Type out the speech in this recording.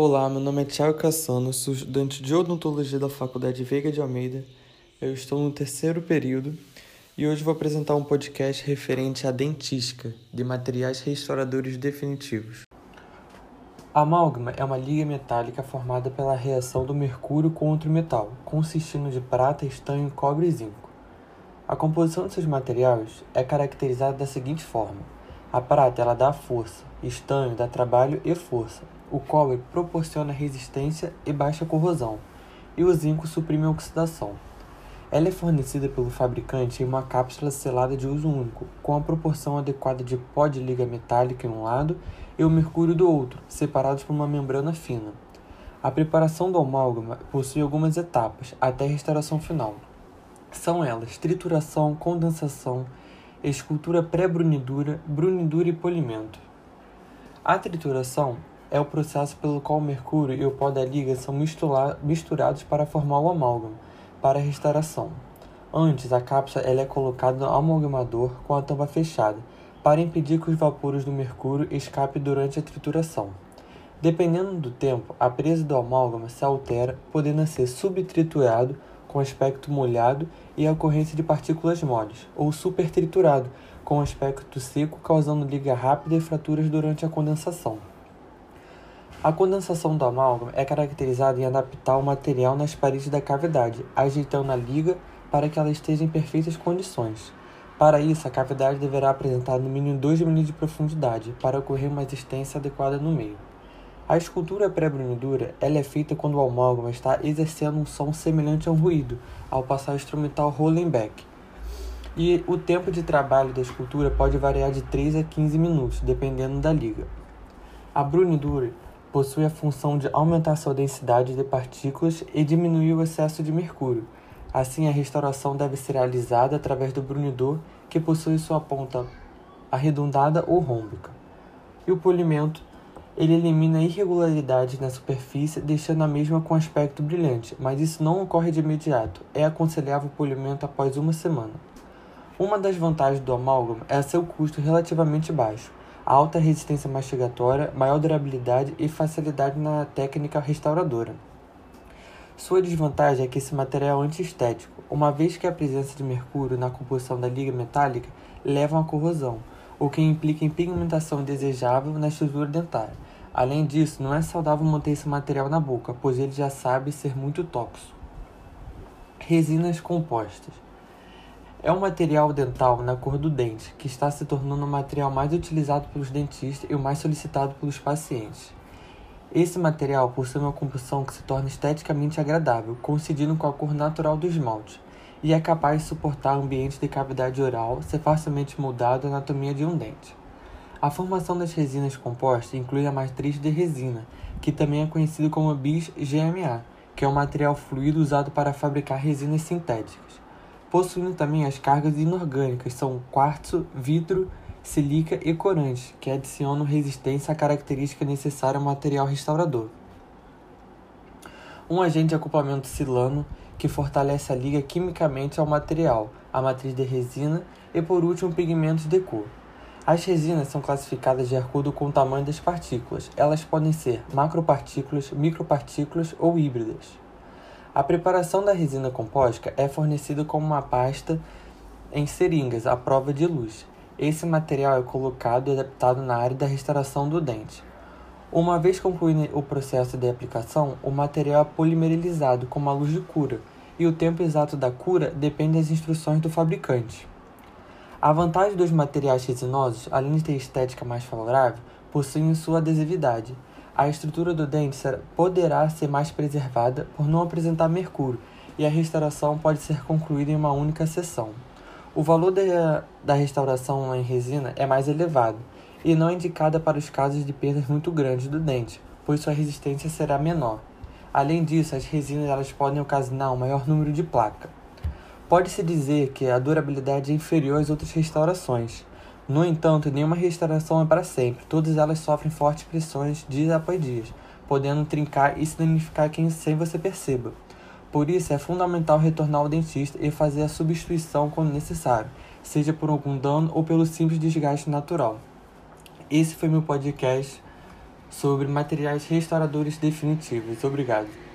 Olá, meu nome é Thiago Cassano, sou estudante de odontologia da Faculdade Veiga de Almeida. Eu estou no terceiro período e hoje vou apresentar um podcast referente à dentística de materiais restauradores definitivos. A amálgama é uma liga metálica formada pela reação do mercúrio com outro metal, consistindo de prata, estanho, cobre e zinco. A composição desses materiais é caracterizada da seguinte forma: a prata ela dá força, estanho dá trabalho e força, o cobre proporciona resistência e baixa corrosão, e o zinco suprime a oxidação. Ela é fornecida pelo fabricante em uma cápsula selada de uso único, com a proporção adequada de pó de liga metálica em um lado e o mercúrio do outro, separados por uma membrana fina. A preparação do amálgama possui algumas etapas até a restauração final. São elas trituração, condensação, escultura pré-brunidura, brunidura e polimento. A trituração é o processo pelo qual o mercúrio e o pó da liga são misturados para formar o amálgama para a restauração. Antes, a cápsula ela é colocada no amalgamador com a tampa fechada, para impedir que os vapores do mercúrio escapem durante a trituração. Dependendo do tempo, a presa do amálgama se altera, podendo ser subtriturado com aspecto molhado e a ocorrência de partículas moles, ou supertriturado com aspecto seco, causando liga rápida e fraturas durante a condensação. A condensação do amálgama é caracterizada em adaptar o material nas paredes da cavidade, ajeitando a liga para que ela esteja em perfeitas condições. Para isso, a cavidade deverá apresentar no mínimo 2 mm de profundidade, para ocorrer uma existência adequada no meio. A escultura pré-brunidura é feita quando o amálgama está exercendo um som semelhante a um ruído, ao passar o instrumental Rollenbeck. E o tempo de trabalho da escultura pode variar de 3 a 15 minutos, dependendo da liga. A brunidura possui a função de aumentar sua densidade de partículas e diminuir o excesso de mercúrio. Assim, a restauração deve ser realizada através do brunidor, que possui sua ponta arredondada ou rômbica. E o polimento, ele elimina irregularidades na superfície, deixando a mesma com aspecto brilhante, mas isso não ocorre de imediato. É aconselhável o polimento após uma semana. Uma das vantagens do amálgama é seu custo relativamente baixo alta resistência mastigatória, maior durabilidade e facilidade na técnica restauradora. Sua desvantagem é que esse material é antiestético, uma vez que a presença de mercúrio na composição da liga metálica leva a corrosão, o que implica em pigmentação indesejável na estrutura dentária. Além disso, não é saudável manter esse material na boca, pois ele já sabe ser muito tóxico. Resinas compostas. É um material dental na cor do dente, que está se tornando o material mais utilizado pelos dentistas e o mais solicitado pelos pacientes. Esse material possui uma composição que se torna esteticamente agradável, coincidindo com a cor natural do esmalte, e é capaz de suportar ambientes de cavidade oral, ser facilmente moldado à anatomia de um dente. A formação das resinas compostas inclui a matriz de resina, que também é conhecido como bis-GMA, que é um material fluido usado para fabricar resinas sintéticas possuindo também as cargas inorgânicas, são quartzo, vidro, sílica e corante, que adicionam resistência à característica necessária ao material restaurador. Um agente de acoplamento silano, que fortalece a liga quimicamente ao material, a matriz de resina e, por último, pigmentos de cor. As resinas são classificadas de acordo com o tamanho das partículas. Elas podem ser macropartículas, micropartículas ou híbridas. A preparação da resina composta é fornecida como uma pasta em seringas à prova de luz. Esse material é colocado e adaptado na área da restauração do dente. Uma vez concluído o processo de aplicação, o material é polimerizado com uma luz de cura, e o tempo exato da cura depende das instruções do fabricante. A vantagem dos materiais resinosos, além de ter estética mais favorável, possuem sua adesividade a estrutura do dente poderá ser mais preservada por não apresentar mercúrio e a restauração pode ser concluída em uma única sessão. O valor da, da restauração em resina é mais elevado e não indicada para os casos de perdas muito grandes do dente, pois sua resistência será menor. Além disso, as resinas elas podem ocasionar um maior número de placa. Pode-se dizer que a durabilidade é inferior às outras restaurações, no entanto, nenhuma restauração é para sempre. Todas elas sofrem fortes pressões dia após dia, podendo trincar e se danificar quem sem você perceba. Por isso, é fundamental retornar ao dentista e fazer a substituição quando necessário, seja por algum dano ou pelo simples desgaste natural. Esse foi meu podcast. sobre materiais restauradores definitivos. Obrigado.